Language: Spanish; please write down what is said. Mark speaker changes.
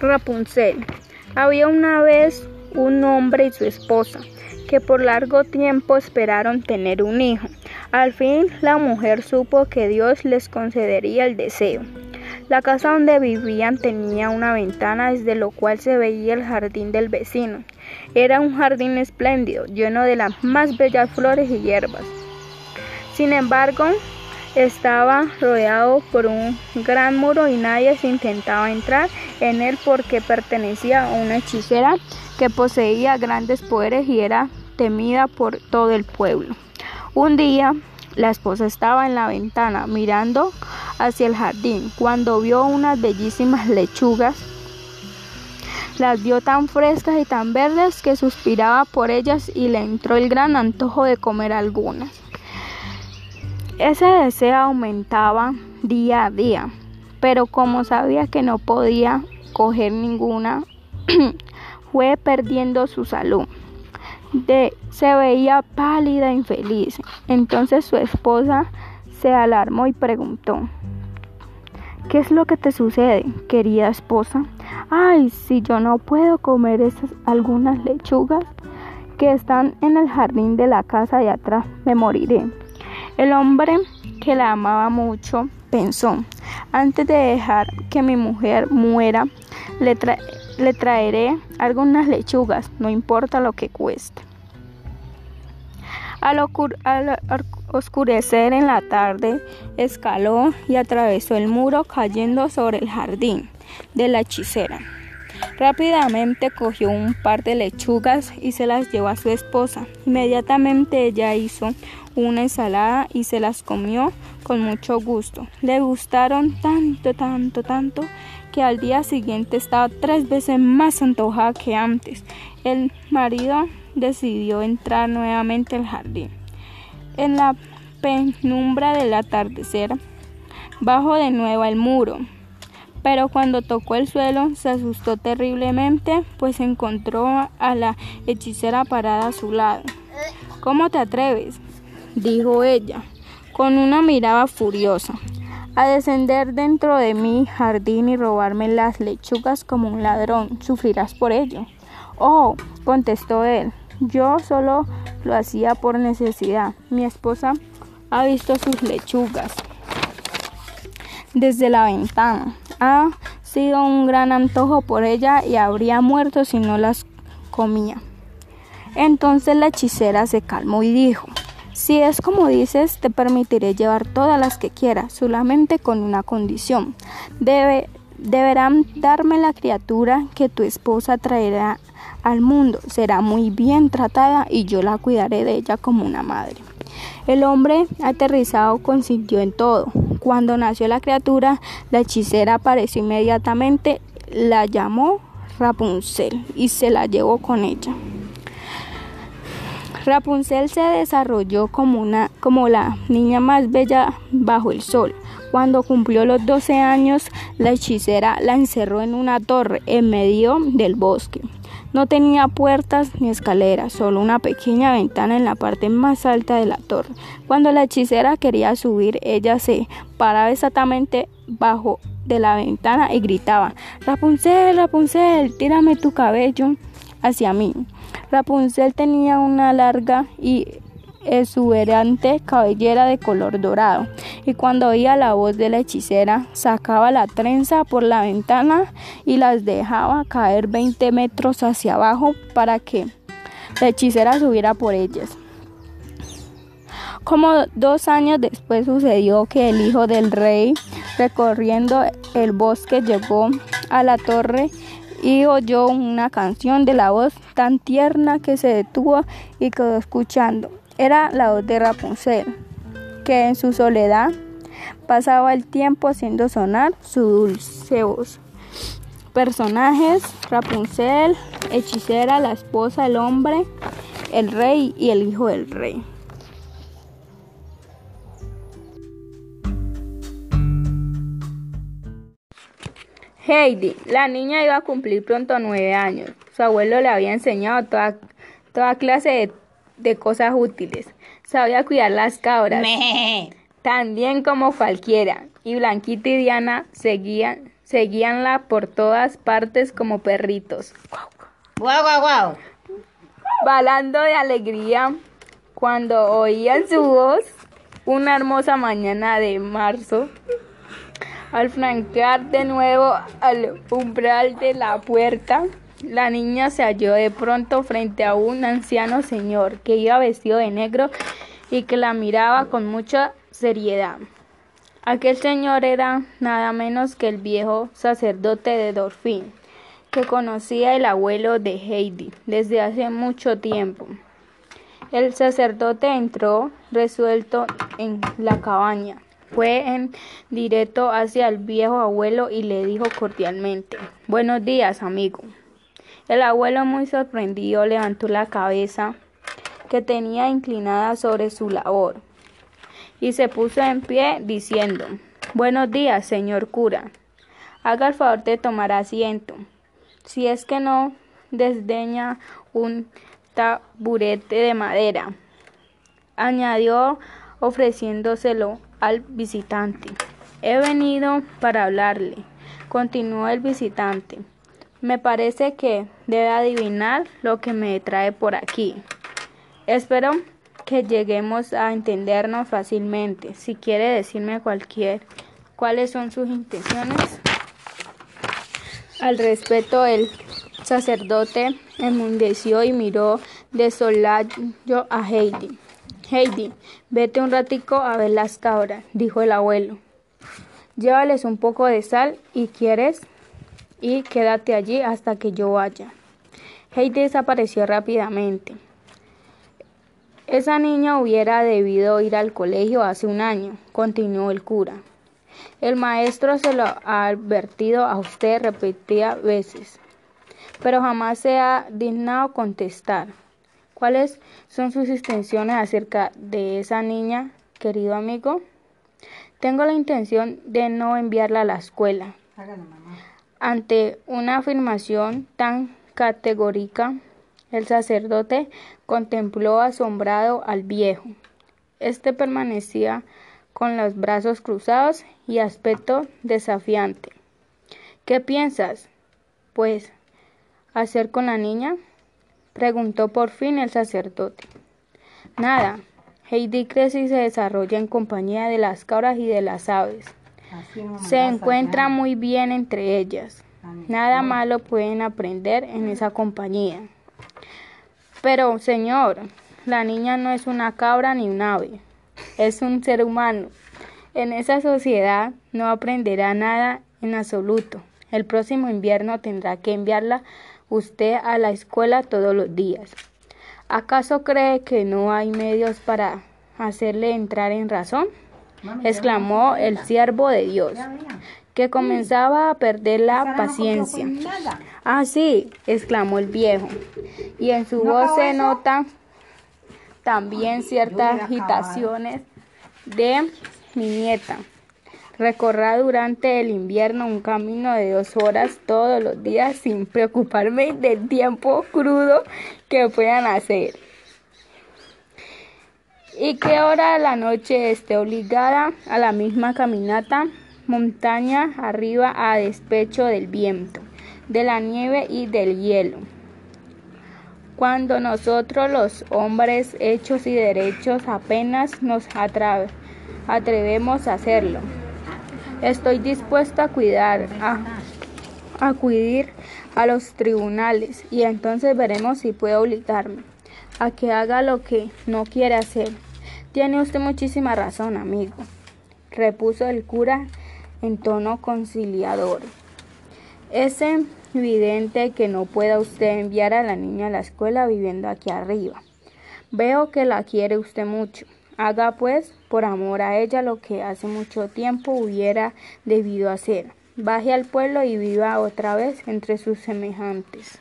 Speaker 1: Rapunzel. Había una vez un hombre y su esposa que por largo tiempo esperaron tener un hijo. Al fin la mujer supo que Dios les concedería el deseo. La casa donde vivían tenía una ventana desde lo cual se veía el jardín del vecino. Era un jardín espléndido, lleno de las más bellas flores y hierbas. Sin embargo, estaba rodeado por un gran muro y nadie se intentaba entrar en él porque pertenecía a una hechicera que poseía grandes poderes y era temida por todo el pueblo. Un día la esposa estaba en la ventana mirando hacia el jardín cuando vio unas bellísimas lechugas. Las vio tan frescas y tan verdes que suspiraba por ellas y le entró el gran antojo de comer algunas. Ese deseo aumentaba día a día, pero como sabía que no podía coger ninguna, fue perdiendo su salud. Se veía pálida e infeliz. Entonces su esposa se alarmó y preguntó, ¿qué es lo que te sucede, querida esposa? Ay, si yo no puedo comer esas algunas lechugas que están en el jardín de la casa de atrás, me moriré. El hombre que la amaba mucho pensó, antes de dejar que mi mujer muera, le, traeré algunas lechugas, no importa lo que cueste. Al, oscurecer en la tarde, escaló y atravesó el muro cayendo sobre el jardín de la hechicera. Rápidamente cogió un par de lechugas y se las llevó a su esposa. Inmediatamente ella hizo una ensalada y se las comió con mucho gusto. Le gustaron tanto, tanto, tanto que al día siguiente estaba tres veces más antojada que antes. El marido decidió entrar nuevamente al jardín. En la penumbra del atardecer, bajó de nuevo al muro pero cuando tocó el suelo se asustó terriblemente, pues encontró a la hechicera parada a su lado. ¿Cómo te atreves? dijo ella, con una mirada furiosa, a descender dentro de mi jardín y robarme las lechugas como un ladrón. Sufrirás por ello. Oh, contestó él, yo solo lo hacía por necesidad. Mi esposa ha visto sus lechugas desde la ventana. Ha sido un gran antojo por ella y habría muerto si no las comía. Entonces la hechicera se calmó y dijo, si es como dices, te permitiré llevar todas las que quieras, solamente con una condición. Debe, deberán darme la criatura que tu esposa traerá al mundo. Será muy bien tratada y yo la cuidaré de ella como una madre. El hombre aterrizado consintió en todo. Cuando nació la criatura, la hechicera apareció inmediatamente, la llamó Rapunzel y se la llevó con ella. Rapunzel se desarrolló como, una, como la niña más bella bajo el sol. Cuando cumplió los 12 años, la hechicera la encerró en una torre en medio del bosque. No tenía puertas ni escaleras, solo una pequeña ventana en la parte más alta de la torre. Cuando la hechicera quería subir, ella se paraba exactamente bajo de la ventana y gritaba, Rapunzel, Rapunzel, tírame tu cabello hacia mí. Rapunzel tenía una larga y exuberante cabellera de color dorado, y cuando oía la voz de la hechicera, sacaba la trenza por la ventana y las dejaba caer 20 metros hacia abajo para que la hechicera subiera por ellas. Como dos años después sucedió que el hijo del rey, recorriendo el bosque, llegó a la torre y oyó una canción de la voz tan tierna que se detuvo y quedó escuchando. Era la voz de Rapunzel, que en su soledad pasaba el tiempo haciendo sonar su dulce voz. Personajes, Rapunzel, hechicera, la esposa, el hombre, el rey y el hijo del rey. Heidi, la niña iba a cumplir pronto nueve años. Su abuelo le había enseñado toda, toda clase de de cosas útiles. Sabía cuidar las cabras. Tan bien como cualquiera. Y Blanquita y Diana seguían, seguíanla por todas partes como perritos.
Speaker 2: ¡Guau, guau, guau!
Speaker 1: Balando de alegría cuando oían su voz una hermosa mañana de marzo. Al franquear de nuevo al umbral de la puerta, la niña se halló de pronto frente a un anciano señor que iba vestido de negro y que la miraba con mucha seriedad. Aquel señor era nada menos que el viejo sacerdote de Dorfín, que conocía el abuelo de Heidi desde hace mucho tiempo. El sacerdote entró resuelto en la cabaña. Fue en directo hacia el viejo abuelo y le dijo cordialmente Buenos días, amigo. El abuelo muy sorprendido levantó la cabeza que tenía inclinada sobre su labor y se puso en pie diciendo Buenos días, señor cura. Haga el favor de tomar asiento. Si es que no desdeña un taburete de madera, añadió ofreciéndoselo al visitante. He venido para hablarle, continuó el visitante. Me parece que debe adivinar lo que me trae por aquí. Espero que lleguemos a entendernos fácilmente. Si quiere decirme cualquier cuáles son sus intenciones. Al respeto, el sacerdote enmundeció y miró de solayo a Heidi. Heidi, vete un ratico a ver las cabras, dijo el abuelo. Llévales un poco de sal y quieres y quédate allí hasta que yo vaya. Heidi desapareció rápidamente. Esa niña hubiera debido ir al colegio hace un año, continuó el cura. El maestro se lo ha advertido a usted repetidas veces pero jamás se ha dignado contestar. ¿Cuáles son sus intenciones acerca de esa niña, querido amigo? Tengo la intención de no enviarla a la escuela. Ante una afirmación tan categórica, el sacerdote contempló asombrado al viejo. Este permanecía con los brazos cruzados y aspecto desafiante. ¿Qué piensas? Pues hacer con la niña? preguntó por fin el sacerdote. Nada. Heidi crece y se desarrolla en compañía de las cabras y de las aves. Se encuentra muy bien entre ellas. Nada malo pueden aprender en esa compañía. Pero, señor, la niña no es una cabra ni un ave, es un ser humano. En esa sociedad no aprenderá nada en absoluto. El próximo invierno tendrá que enviarla usted a la escuela todos los días. ¿Acaso cree que no hay medios para hacerle entrar en razón? Exclamó el siervo de Dios, que comenzaba a perder la paciencia. Ah, sí, exclamó el viejo, y en su voz se nota también ciertas agitaciones de mi nieta. Recorrá durante el invierno un camino de dos horas todos los días sin preocuparme del tiempo crudo que puedan hacer. Y que hora de la noche esté obligada a la misma caminata montaña arriba a despecho del viento, de la nieve y del hielo. Cuando nosotros los hombres hechos y derechos apenas nos atrevemos a hacerlo. Estoy dispuesto a cuidar, a acudir a los tribunales y entonces veremos si puedo obligarme a que haga lo que no quiere hacer. Tiene usted muchísima razón, amigo, repuso el cura en tono conciliador. Es evidente que no pueda usted enviar a la niña a la escuela viviendo aquí arriba. Veo que la quiere usted mucho. Haga pues por amor a ella lo que hace mucho tiempo hubiera debido hacer. Baje al pueblo y viva otra vez entre sus semejantes.